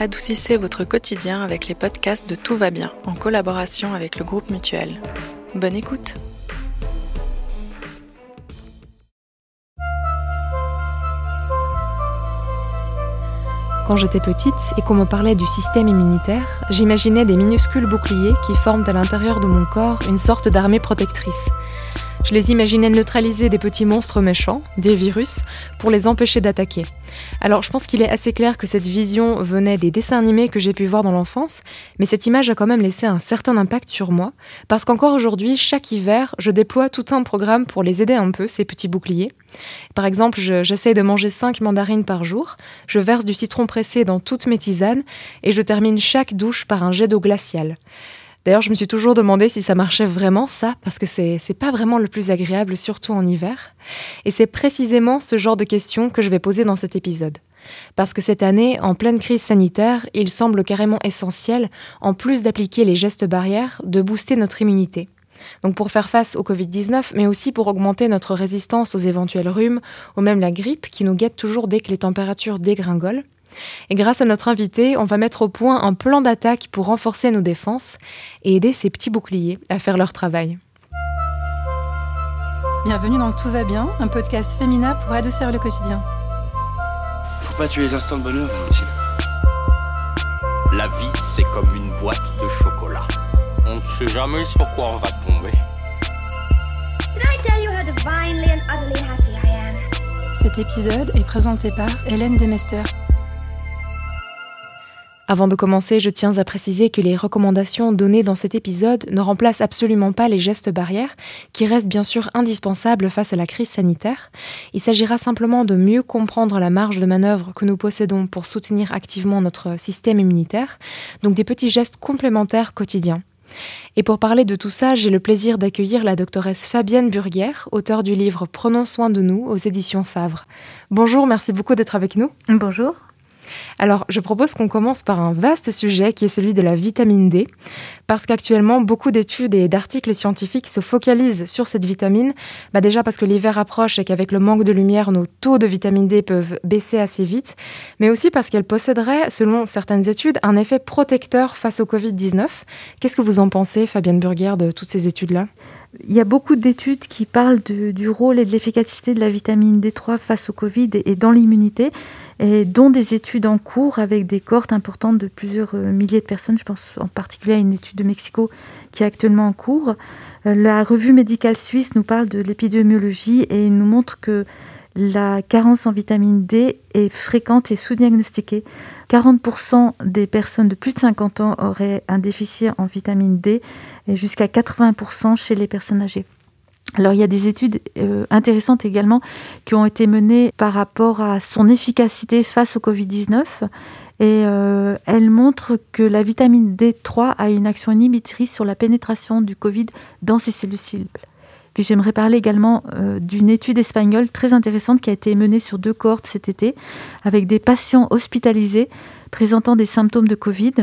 Adoucissez votre quotidien avec les podcasts de Tout va bien, en collaboration avec le groupe Mutuel. Bonne écoute Quand j'étais petite et qu'on me parlait du système immunitaire, j'imaginais des minuscules boucliers qui forment à l'intérieur de mon corps une sorte d'armée protectrice. Je les imaginais neutraliser des petits monstres méchants, des virus, pour les empêcher d'attaquer. Alors je pense qu'il est assez clair que cette vision venait des dessins animés que j'ai pu voir dans l'enfance, mais cette image a quand même laissé un certain impact sur moi, parce qu'encore aujourd'hui, chaque hiver, je déploie tout un programme pour les aider un peu, ces petits boucliers. Par exemple, j'essaie de manger 5 mandarines par jour, je verse du citron pressé dans toutes mes tisanes, et je termine chaque douche par un jet d'eau glaciale. D'ailleurs, je me suis toujours demandé si ça marchait vraiment ça, parce que c'est, pas vraiment le plus agréable, surtout en hiver. Et c'est précisément ce genre de questions que je vais poser dans cet épisode. Parce que cette année, en pleine crise sanitaire, il semble carrément essentiel, en plus d'appliquer les gestes barrières, de booster notre immunité. Donc pour faire face au Covid-19, mais aussi pour augmenter notre résistance aux éventuels rhumes, ou même la grippe qui nous guette toujours dès que les températures dégringolent. Et grâce à notre invité, on va mettre au point un plan d'attaque pour renforcer nos défenses et aider ces petits boucliers à faire leur travail. Bienvenue dans Tout va bien, un podcast féminin pour adoucir le quotidien. Faut pas tuer les instants de bonheur, Valentine. La vie, c'est comme une boîte de chocolat. On ne sait jamais sur quoi on va tomber. Cet épisode est présenté par Hélène Demester. Avant de commencer, je tiens à préciser que les recommandations données dans cet épisode ne remplacent absolument pas les gestes barrières, qui restent bien sûr indispensables face à la crise sanitaire. Il s'agira simplement de mieux comprendre la marge de manœuvre que nous possédons pour soutenir activement notre système immunitaire, donc des petits gestes complémentaires quotidiens. Et pour parler de tout ça, j'ai le plaisir d'accueillir la doctoresse Fabienne Burguère, auteure du livre Prenons soin de nous aux éditions Favre. Bonjour, merci beaucoup d'être avec nous. Bonjour. Alors, je propose qu'on commence par un vaste sujet qui est celui de la vitamine D, parce qu'actuellement, beaucoup d'études et d'articles scientifiques se focalisent sur cette vitamine, bah déjà parce que l'hiver approche et qu'avec le manque de lumière, nos taux de vitamine D peuvent baisser assez vite, mais aussi parce qu'elle posséderait, selon certaines études, un effet protecteur face au Covid-19. Qu'est-ce que vous en pensez, Fabienne Burger, de toutes ces études-là? Il y a beaucoup d'études qui parlent du rôle et de l'efficacité de la vitamine D3 face au Covid et dans l'immunité et dont des études en cours avec des cohortes importantes de plusieurs euh, milliers de personnes. Je pense en particulier à une étude de Mexico qui est actuellement en cours. Euh, la revue médicale suisse nous parle de l'épidémiologie et nous montre que la carence en vitamine D est fréquente et sous-diagnostiquée. 40% des personnes de plus de 50 ans auraient un déficit en vitamine D et jusqu'à 80% chez les personnes âgées. Alors il y a des études euh, intéressantes également qui ont été menées par rapport à son efficacité face au Covid-19 et euh, elles montrent que la vitamine D3 a une action inhibitrice sur la pénétration du Covid dans ces cellules cibles. Puis j'aimerais parler également euh, d'une étude espagnole très intéressante qui a été menée sur deux cohortes cet été avec des patients hospitalisés présentant des symptômes de Covid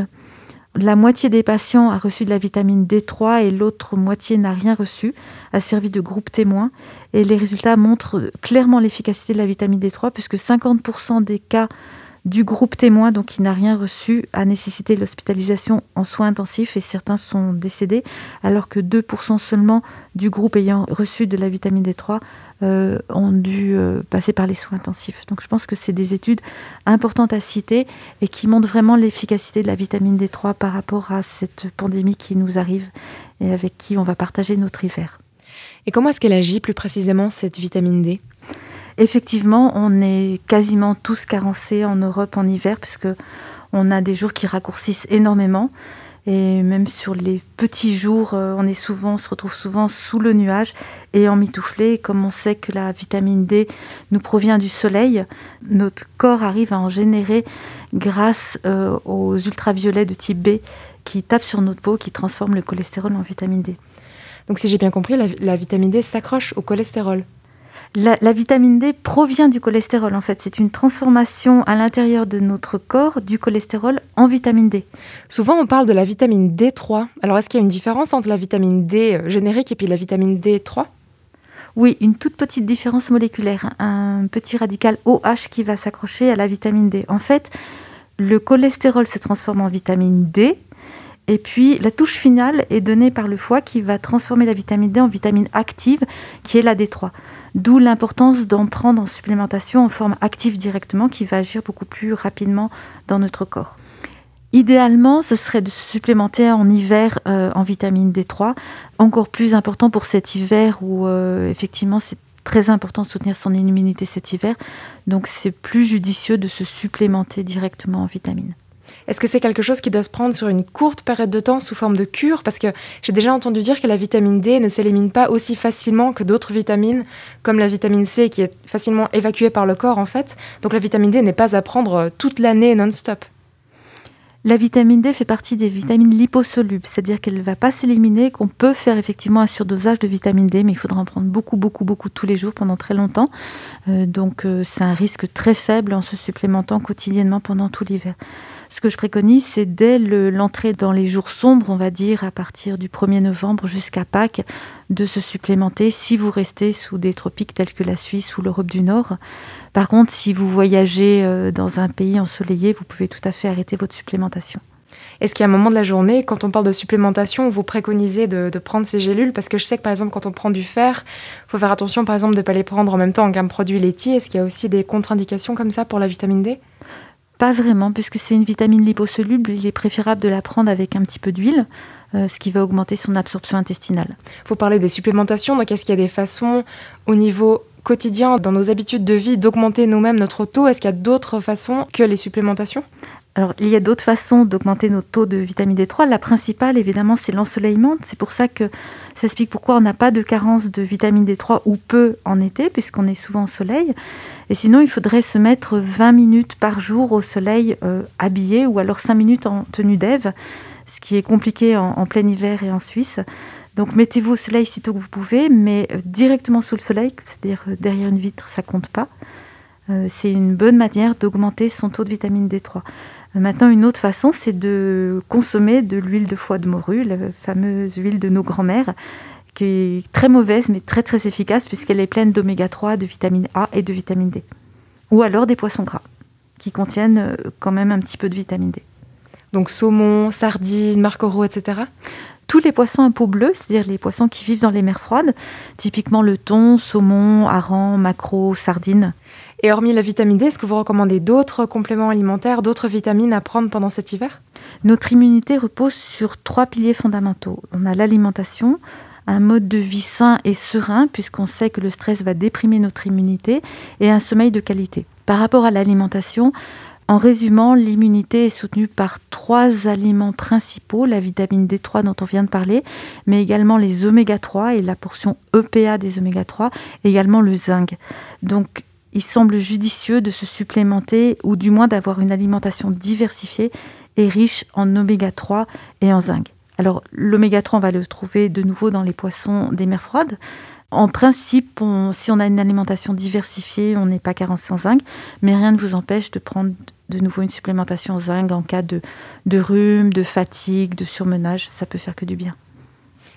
la moitié des patients a reçu de la vitamine D3 et l'autre moitié n'a rien reçu, a servi de groupe témoin. Et les résultats montrent clairement l'efficacité de la vitamine D3 puisque 50% des cas du groupe témoin, donc qui n'a rien reçu, a nécessité l'hospitalisation en soins intensifs et certains sont décédés, alors que 2% seulement du groupe ayant reçu de la vitamine D3 euh, ont dû euh, passer par les soins intensifs. Donc je pense que c'est des études importantes à citer et qui montrent vraiment l'efficacité de la vitamine D3 par rapport à cette pandémie qui nous arrive et avec qui on va partager notre hiver. Et comment est-ce qu'elle agit plus précisément, cette vitamine D? Effectivement, on est quasiment tous carencés en Europe en hiver puisque on a des jours qui raccourcissent énormément. Et même sur les petits jours, euh, on est souvent, se retrouve souvent sous le nuage et en mitouflé. Comme on sait que la vitamine D nous provient du soleil, notre corps arrive à en générer grâce euh, aux ultraviolets de type B qui tapent sur notre peau, qui transforment le cholestérol en vitamine D. Donc si j'ai bien compris, la vitamine D s'accroche au cholestérol la, vitamine D provient du cholestérol. En fait, c'est une transformation à l'intérieur de notre corps du cholestérol en vitamine D. Souvent, on parle de la vitamine D3. Alors, est-ce qu'il y a une différence entre la vitamine D euh, générique et puis la vitamine D3 oui, une toute petite différence moléculaire, un petit radical OH qui va s'accrocher à la vitamine D. En fait, Le cholestérol se transforme en vitamine D. Et puis la touche finale est donnée par le foie qui va transformer la vitamine D en vitamine active, qui est la D3. D'où l'importance d'en prendre en supplémentation en forme active directement, qui va agir beaucoup plus rapidement dans notre corps. Idéalement, ce serait de se supplémenter en hiver euh, en vitamine D3. Encore plus important pour cet hiver où euh, effectivement c'est très important de soutenir son immunité cet hiver. Donc c'est plus judicieux de se supplémenter directement en vitamines. Est-ce que c'est quelque chose qui doit se prendre sur une courte période de temps sous forme de cure? Parce que j'ai déjà entendu dire que la vitamine D ne s'élimine pas aussi facilement que d'autres vitamines, comme la vitamine C qui est facilement évacuée par le corps en fait. Donc la vitamine D n'est pas à prendre toute l'année non-stop. La vitamine D fait partie des vitamines liposolubles, c'est-à-dire qu'elle ne va pas s'éliminer, qu'on peut faire effectivement un surdosage de vitamine D, mais il faudra en prendre beaucoup, beaucoup, beaucoup tous les jours pendant très longtemps. Euh, donc euh, c'est un risque très faible en se supplémentant quotidiennement pendant tout l'hiver. Ce que je préconise, c'est dès l'entrée dans les jours sombres, on va dire à partir du 1er novembre jusqu'à Pâques, de se supplémenter si vous restez sous des tropiques tels que la Suisse ou l'Europe du Nord. Par contre, si vous voyagez euh, dans un pays ensoleillé, vous pouvez tout à fait arrêter votre supplémentation. Est-ce qu'il y a un moment de la journée, quand on parle de supplémentation, vous préconisez de, prendre ces gélules? Parce que je sais que par exemple, quand on prend du fer, il faut faire attention par exemple de ne pas les prendre en même temps qu'un produit laitier. Est-ce qu'il y a aussi des contre-indications comme ça pour la vitamine D? Pas vraiment, puisque c'est une vitamine liposoluble, il est préférable de la prendre avec un petit peu d'huile, euh, ce qui va augmenter son absorption intestinale. Vous parlez des supplémentations, donc est-ce qu'il y a des façons au niveau quotidien, dans nos habitudes de vie, d'augmenter nous-mêmes notre taux? Est-ce qu'il y a d'autres façons que les supplémentations? Alors, il y a d'autres façons d'augmenter nos taux de vitamine D3. La principale, évidemment, c'est l'ensoleillement. C'est pour ça que ça explique pourquoi on n'a pas de carence de vitamine D3 ou peu en été, puisqu'on est souvent au soleil. Et sinon, il faudrait se mettre 20 minutes par jour au soleil euh, habillé, ou alors 5 minutes en tenue d'Ève, ce qui est compliqué en, plein hiver et en Suisse. Donc, mettez-vous au soleil sitôt que vous pouvez, mais euh, directement sous le soleil, c'est-à-dire euh, derrière une vitre, ça compte pas. c'est une bonne manière d'augmenter son taux de vitamine D3. Maintenant, une autre façon, c'est de consommer de l'huile de foie de morue, la fameuse huile de nos grands-mères, qui est très mauvaise mais très très efficace puisqu'elle est pleine d'oméga 3, de vitamine A et de vitamine D. Ou alors des poissons gras, qui contiennent euh, quand même un petit peu de vitamine D. Donc saumon, sardines, marcoro, etc. Tous les poissons à peau bleue, c'est-à-dire les poissons qui vivent dans les mers froides, typiquement le thon, saumon, hareng, maquereau, sardines. Et hormis la vitamine D, est-ce que vous recommandez d'autres compléments alimentaires, d'autres vitamines à prendre pendant cet hiver? Notre immunité repose sur trois piliers fondamentaux. On a l'alimentation, un mode de vie sain et serein, puisqu'on sait que le stress va déprimer notre immunité, et un sommeil de qualité. Par rapport à l'alimentation, en résumant, l'immunité est soutenue par trois aliments principaux, la vitamine D3 dont on vient de parler, mais également les oméga 3 et la portion EPA des oméga 3, également le zinc. Donc il semble judicieux de se supplémenter ou du moins d'avoir une alimentation diversifiée et riche en oméga 3 et en zinc. Alors l'oméga 3, on va le trouver de nouveau dans les poissons des mers froides. En principe, si on a une alimentation diversifiée, on n'est pas carencé en zinc, mais rien ne vous empêche de prendre de nouveau une supplémentation zinc en cas de, de rhume, de fatigue, de surmenage. Ça peut faire que du bien.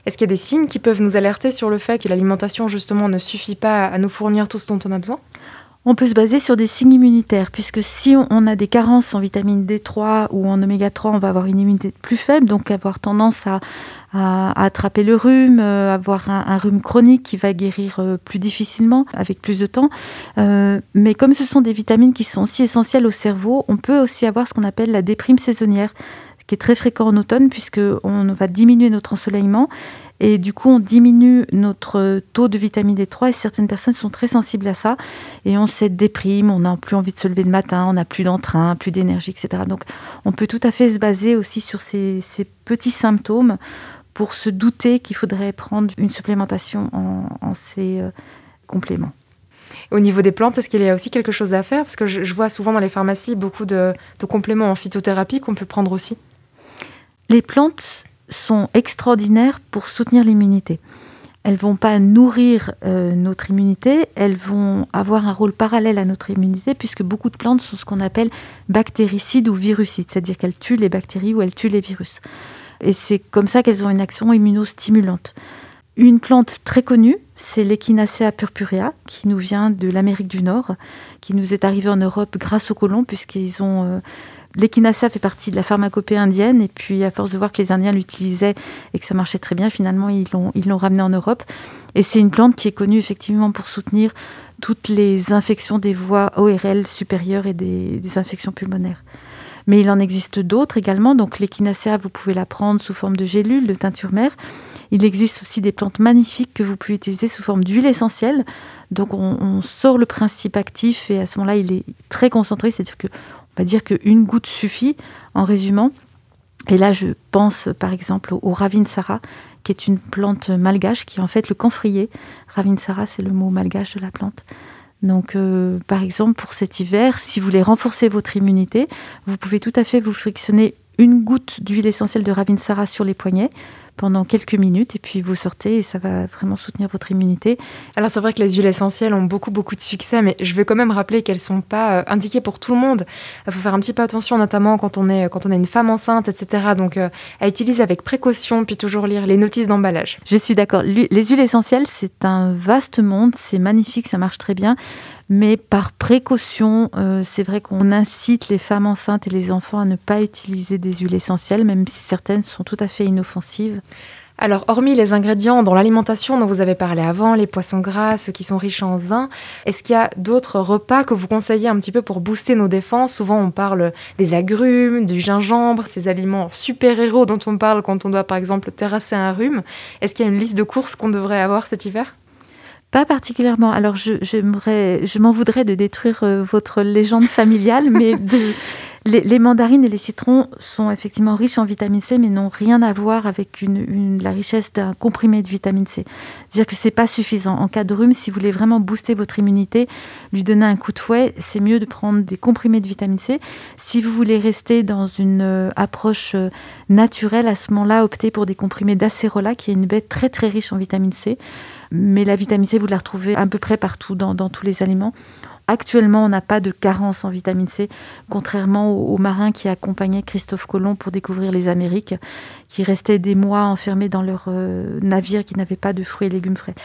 Est-ce qu'il y a des signes qui peuvent nous alerter sur le fait que l'alimentation justement ne suffit pas à nous fournir tout ce dont on a besoin? On peut se baser sur des signes immunitaires, puisque si on a des carences en vitamine D3 ou en oméga 3, on va avoir une immunité plus faible, donc avoir tendance à, attraper le rhume, euh, avoir un, rhume chronique qui va guérir euh, plus difficilement, avec plus de temps. Euh, mais comme ce sont des vitamines qui sont si essentielles au cerveau, on peut aussi avoir ce qu'on appelle la déprime saisonnière, qui est très fréquent en automne, puisqu'on va diminuer notre ensoleillement et du coup, on diminue notre taux de vitamine D3 et certaines personnes sont très sensibles à ça. Et on se déprime, on n'a plus envie de se lever le matin, on n'a plus d'entrain, plus d'énergie, etc. Donc, on peut tout à fait se baser aussi sur ces, petits symptômes pour se douter qu'il faudrait prendre une supplémentation en, ces euh, compléments. Au niveau des plantes, est-ce qu'il y a aussi quelque chose à faire? Parce que je, vois souvent dans les pharmacies beaucoup de, de compléments en phytothérapie qu'on peut prendre aussi. Les plantes sont extraordinaires pour soutenir l'immunité. Elles vont pas nourrir euh, notre immunité, elles vont avoir un rôle parallèle à notre immunité puisque beaucoup de plantes sont ce qu'on appelle bactéricides ou virucides, c'est-à-dire qu'elles tuent les bactéries ou elles tuent les virus. Et c'est comme ça qu'elles ont une action immunostimulante. Une plante très connue, c'est l'Echinacea purpurea, qui nous vient de l'Amérique du Nord, qui nous est arrivée en Europe grâce aux colons, puisqu'ils ont euh, L'échinacea fait partie de la pharmacopée indienne et puis à force de voir que les Indiens l'utilisaient et que ça marchait très bien, finalement ils l'ont ils l'ont ramené en Europe. Et c'est une plante qui est connue effectivement pour soutenir toutes les infections des voies ORL supérieures et des, infections pulmonaires. Mais il en existe d'autres également. Donc l'échinacea, vous pouvez la prendre sous forme de gélule, de teinture mère. Il existe aussi des plantes magnifiques que vous pouvez utiliser sous forme d'huile essentielle. Donc on, on, sort le principe actif et à ce moment-là, il est très concentré, c'est-à-dire que on va dire qu'une goutte suffit en résumant. Et là, je pense par exemple au, Ravinsara, qui est une plante malgache, qui est en fait le camphrier. Ravinsara, c'est le mot malgache de la plante. Donc, euh, par exemple, pour cet hiver, si vous voulez renforcer votre immunité, vous pouvez tout à fait vous frictionner une goutte d'huile essentielle de Ravinsara sur les poignets pendant quelques minutes et puis vous sortez et ça va vraiment soutenir votre immunité. Alors c'est vrai que les huiles essentielles ont beaucoup beaucoup de succès mais je veux quand même rappeler qu'elles sont pas euh, indiquées pour tout le monde. Il faut faire un petit peu attention notamment quand on est quand on est une femme enceinte etc. Donc euh, à utiliser avec précaution puis toujours lire les notices d'emballage. Je suis d'accord. Les huiles essentielles c'est un vaste monde, c'est magnifique, ça marche très bien. Mais par précaution, euh, c'est vrai qu'on incite les femmes enceintes et les enfants à ne pas utiliser des huiles essentielles, même si certaines sont tout à fait inoffensives. Alors, hormis les ingrédients dans l'alimentation dont vous avez parlé avant, les poissons gras, ceux qui sont riches en zinc, est-ce qu'il y a d'autres repas que vous conseillez un petit peu pour booster nos défenses? Souvent, on parle des agrumes, du gingembre, ces aliments super-héros dont on parle quand on doit, par exemple, terrasser un rhume. Est-ce qu'il y a une liste de courses qu'on devrait avoir cet hiver? Pas particulièrement. Alors, je, je m'en voudrais de détruire euh, votre légende familiale, mais de, les, les, mandarines et les citrons sont effectivement riches en vitamine C, mais n'ont rien à voir avec une, une, la richesse d'un comprimé de vitamine C. C'est-à-dire que c'est pas suffisant. En cas de rhume, si vous voulez vraiment booster votre immunité, lui donner un coup de fouet, c'est mieux de prendre des comprimés de vitamine C. Si vous voulez rester dans une euh, approche euh, naturelle, à ce moment-là, optez pour des comprimés d'acérola, qui est une bête très très riche en vitamine C mais la vitamine C, vous la retrouvez à peu près partout dans, tous les aliments. Actuellement, on n'a pas de carence en vitamine C, contrairement aux, marins qui accompagnaient Christophe Colomb pour découvrir les Amériques, qui restaient des mois enfermés dans leur euh, navire qui n'avait pas de fruits et légumes frais.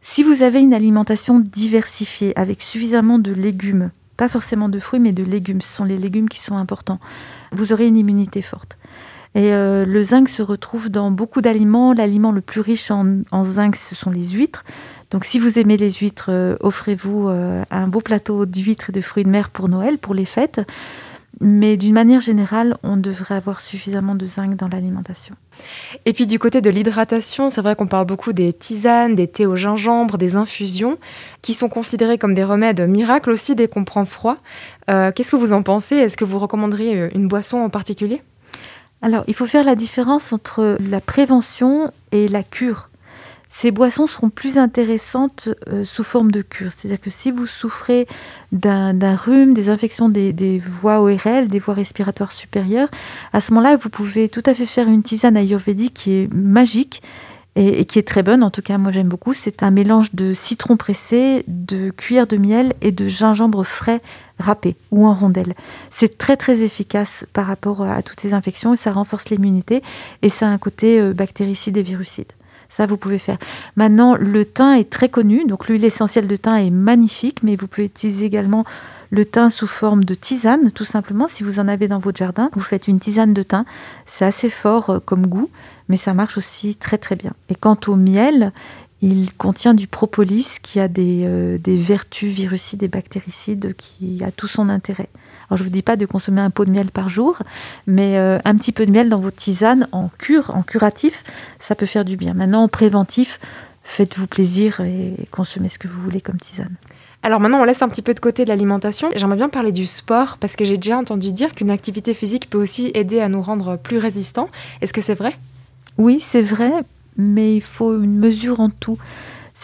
Si vous avez une alimentation diversifiée avec suffisamment de légumes, pas forcément de fruits, mais de légumes, ce sont les légumes qui sont importants, vous aurez une immunité forte. Et euh, le zinc se retrouve dans beaucoup d'aliments. L'aliment le plus riche en, zinc, ce sont les huîtres. Donc si vous aimez les huîtres, euh, offrez-vous euh, un beau plateau d'huîtres et de fruits de mer pour Noël, pour les fêtes. Mais d'une manière générale, on devrait avoir suffisamment de zinc dans l'alimentation. Et puis du côté de l'hydratation, c'est vrai qu'on parle beaucoup des tisanes, des thés au gingembre, des infusions, qui sont considérées comme des remèdes miracles aussi dès qu'on prend froid. Qu'est-ce que vous en pensez? Est-ce que vous recommanderiez une boisson en particulier? Alors, il faut faire la différence entre la prévention et la cure. Ces boissons seront plus intéressantes euh, sous forme de cure. C'est-à-dire que si vous souffrez d'un rhume, des infections des, voies ORL, des voies respiratoires supérieures, à ce moment-là, vous pouvez tout à fait faire une tisane ayurvédique qui est magique et, et qui est très bonne. En tout cas, moi j'aime beaucoup. C'est un mélange de citron pressé, de cuillère de miel et de gingembre frais râpé ou en rondelles. C'est très très efficace par rapport à toutes ces infections et ça renforce l'immunité et ça a un côté euh, bactéricide et virucide. Ça, vous pouvez faire. Maintenant, le thym est très connu, donc l'huile essentielle de thym est magnifique, mais vous pouvez utiliser également le thym sous forme de tisane, tout simplement. Si vous en avez dans votre jardin, vous faites une tisane de thym. C'est assez fort euh, comme goût, mais ça marche aussi très très bien. Et quant au miel, il contient du propolis qui a des, euh, des, vertus virucides et bactéricides qui a tout son intérêt. Alors je ne vous dis pas de consommer un pot de miel par jour, mais euh, un petit peu de miel dans votre tisane en cure, en curatif, ça peut faire du bien. Maintenant en préventif, faites-vous plaisir et consommez ce que vous voulez comme tisane. Alors maintenant, on laisse un petit peu de côté de l'alimentation. J'aimerais bien parler du sport parce que j'ai déjà entendu dire qu'une activité physique peut aussi aider à nous rendre plus résistants. Est-ce que c'est vrai? Oui, c'est vrai, mais il faut une mesure en tout.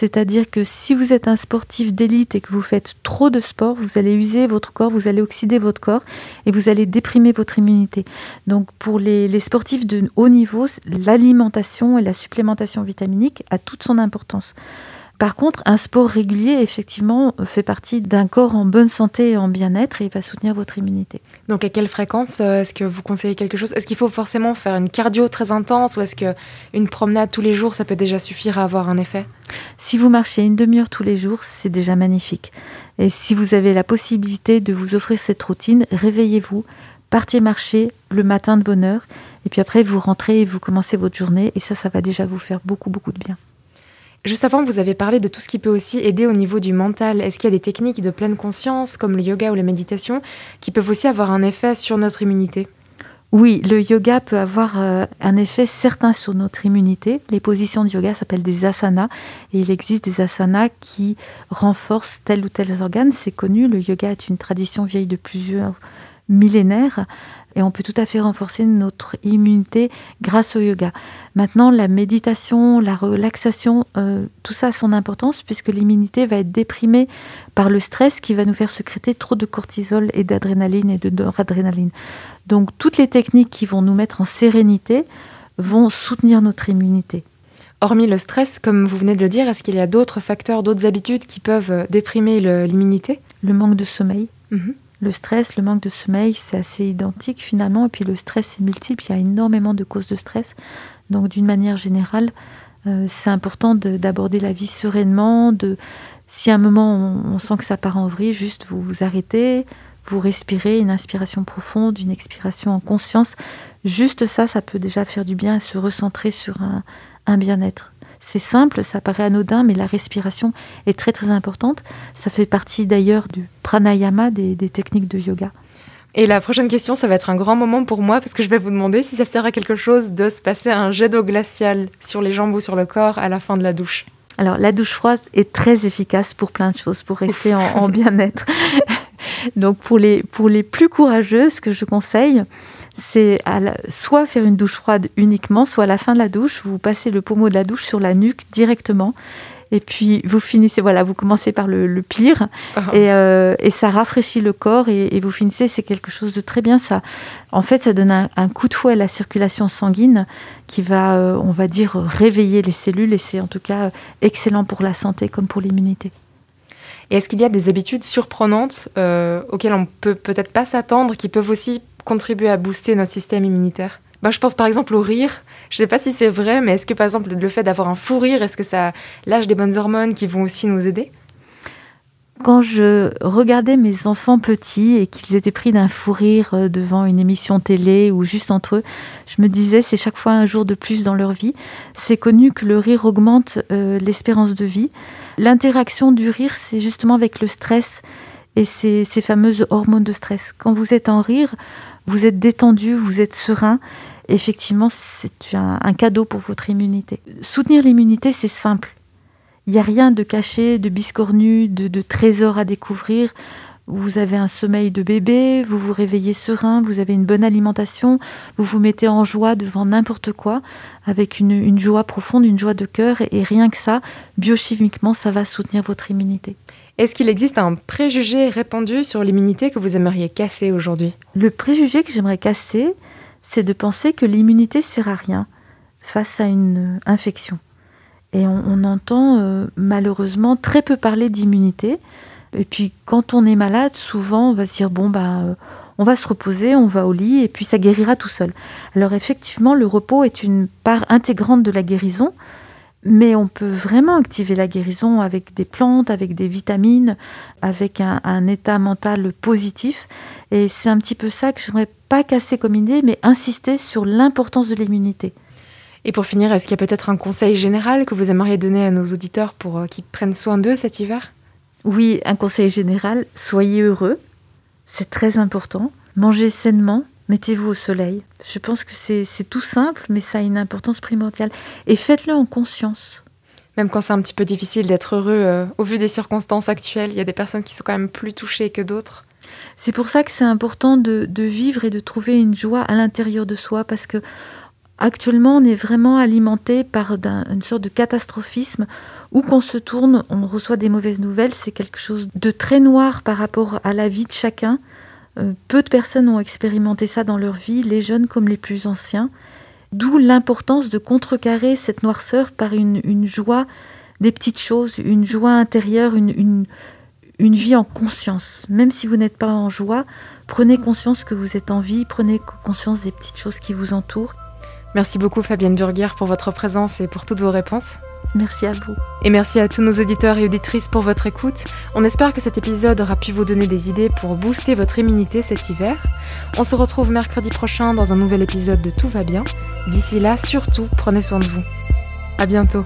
C'est-à-dire que si vous êtes un sportif d'élite et que vous faites trop de sport, vous allez user votre corps, vous allez oxyder votre corps et vous allez déprimer votre immunité. Donc pour les, sportifs de haut niveau, l'alimentation et la supplémentation vitaminique a toute son importance. Par contre, un sport régulier, effectivement, fait partie d'un corps en bonne santé et en bien-être et va soutenir votre immunité. Donc, à quelle fréquence euh, est-ce que vous conseillez quelque chose? Est-ce qu'il faut forcément faire une cardio très intense ou est-ce qu'une promenade tous les jours, ça peut déjà suffire à avoir un effet? Si vous marchez une demi-heure tous les jours, c'est déjà magnifique. Et si vous avez la possibilité de vous offrir cette routine, réveillez-vous, partez marcher le matin de bonne heure. Et puis après, vous rentrez et vous commencez votre journée. Et ça, ça va déjà vous faire beaucoup, beaucoup de bien. Juste avant, vous avez parlé de tout ce qui peut aussi aider au niveau du mental. Est-ce qu'il y a des techniques de pleine conscience, comme le yoga ou la méditation, qui peuvent aussi avoir un effet sur notre immunité? Oui, le yoga peut avoir euh, un effet certain sur notre immunité. Les positions de yoga s'appellent des asanas et il existe des asanas qui renforcent tel ou tel organe. C'est connu, le yoga est une tradition vieille de plusieurs millénaires et on peut tout à fait renforcer notre immunité grâce au yoga. Maintenant, la méditation, la relaxation, euh, tout ça a son importance puisque l'immunité va être déprimée par le stress qui va nous faire sécréter trop de cortisol et d'adrénaline et de noradrénaline. Donc toutes les techniques qui vont nous mettre en sérénité vont soutenir notre immunité. Hormis le stress, comme vous venez de le dire, est-ce qu'il y a d'autres facteurs, d'autres habitudes qui peuvent euh, déprimer l'immunité? Le manque de sommeil. Mhm. Le stress, le manque de sommeil, c'est assez identique finalement. Et puis le stress est multiple, il y a énormément de causes de stress. Donc d'une manière générale, euh, c'est important d'aborder la vie sereinement. Si à un moment on, sent que ça part en vrille, juste vous vous arrêtez, vous respirez, une inspiration profonde, une expiration en conscience. Juste ça, ça peut déjà faire du bien et se recentrer sur un bien-être. C'est simple, ça paraît anodin, mais la respiration est très très importante. Ça fait partie d'ailleurs du pranayama, des, techniques de yoga. Et la prochaine question, ça va être un grand moment pour moi parce que je vais vous demander si ça sert à quelque chose de se passer un jet d'eau glaciale sur les jambes ou sur le corps à la fin de la douche. Alors la douche froide est très efficace pour plein de choses, pour rester en, en bien-être. Donc pour les, pour les plus courageuses, ce que je conseille, c'est soit faire une douche froide uniquement, soit à la fin de la douche, vous passez le pommeau de la douche sur la nuque directement. Et puis vous finissez, voilà, vous commencez par le, pire ah. euh, et, ça rafraîchit le corps et, vous finissez, c'est quelque chose de très bien. Ça, en fait, ça donne un, coup de fouet à la circulation sanguine qui va, euh, on va dire, réveiller les cellules et c'est en tout cas excellent pour la santé comme pour l'immunité. Et est-ce qu'il y a des habitudes surprenantes euh, auxquelles on peut peut-être pas s'attendre, qui peuvent aussi contribuer à booster notre système immunitaire bah, Je pense par exemple au rire. Je ne sais pas si c'est vrai, mais est-ce que par exemple le fait d'avoir un fou rire, est-ce que ça lâche des bonnes hormones qui vont aussi nous aider? Quand je regardais mes enfants petits et qu'ils étaient pris d'un fou rire euh, devant une émission télé ou juste entre eux, je me disais c'est chaque fois un jour de plus dans leur vie. C'est connu que le rire augmente euh, l'espérance de vie. L'interaction du rire, c'est justement avec le stress et ces fameuses hormones de stress. Quand vous êtes en rire, vous êtes détendu, vous êtes serein. Effectivement, c'est un, cadeau pour votre immunité. Soutenir l'immunité, c'est simple. Il n'y a rien de caché, de biscornu, de, trésor à découvrir. Vous avez un sommeil de bébé, vous vous réveillez serein, vous avez une bonne alimentation, vous vous mettez en joie devant n'importe quoi, avec une, une, joie profonde, une joie de cœur, et rien que ça, biochimiquement, ça va soutenir votre immunité. Est-ce qu'il existe un préjugé répandu sur l'immunité que vous aimeriez casser aujourd'hui? Le préjugé que j'aimerais casser, c'est de penser que l'immunité sert à rien face à une infection. Et on, entend euh, malheureusement très peu parler d'immunité. Et puis quand on est malade, souvent on va se dire bon bah euh, on va se reposer, on va au lit et puis ça guérira tout seul. Alors effectivement, le repos est une part intégrante de la guérison, mais on peut vraiment activer la guérison avec des plantes, avec des vitamines, avec un, état mental positif. Et c'est un petit peu ça que je n'aimerais pas casser comme idée, mais insister sur l'importance de l'immunité. Et pour finir, est-ce qu'il y a peut-être un conseil général que vous aimeriez donner à nos auditeurs pour euh, qu'ils prennent soin d'eux cet hiver? Oui, un conseil général, soyez heureux, c'est très important. Mangez sainement, mettez-vous au soleil. Je pense que c'est tout simple, mais ça a une importance primordiale. Et faites-le en conscience. Même quand c'est un petit peu difficile d'être heureux, euh, au vu des circonstances actuelles, il y a des personnes qui sont quand même plus touchées que d'autres. C'est pour ça que c'est important de, vivre et de trouver une joie à l'intérieur de soi, parce que actuellement, on est vraiment alimenté par une sorte de catastrophisme. Où qu'on se tourne, on reçoit des mauvaises nouvelles. C'est quelque chose de très noir par rapport à la vie de chacun. Euh, peu de personnes ont expérimenté ça dans leur vie, les jeunes comme les plus anciens. D'où l'importance de contrecarrer cette noirceur par une, joie des petites choses, une joie intérieure, une, une, vie en conscience. Même si vous n'êtes pas en joie, prenez conscience que vous êtes en vie, prenez conscience des petites choses qui vous entourent. Merci beaucoup Fabienne Burguer pour votre présence et pour toutes vos réponses. Merci à vous. Et merci à tous nos auditeurs et auditrices pour votre écoute. On espère que cet épisode aura pu vous donner des idées pour booster votre immunité cet hiver. On se retrouve mercredi prochain dans un nouvel épisode de Tout va bien. D'ici là, surtout, prenez soin de vous. À bientôt.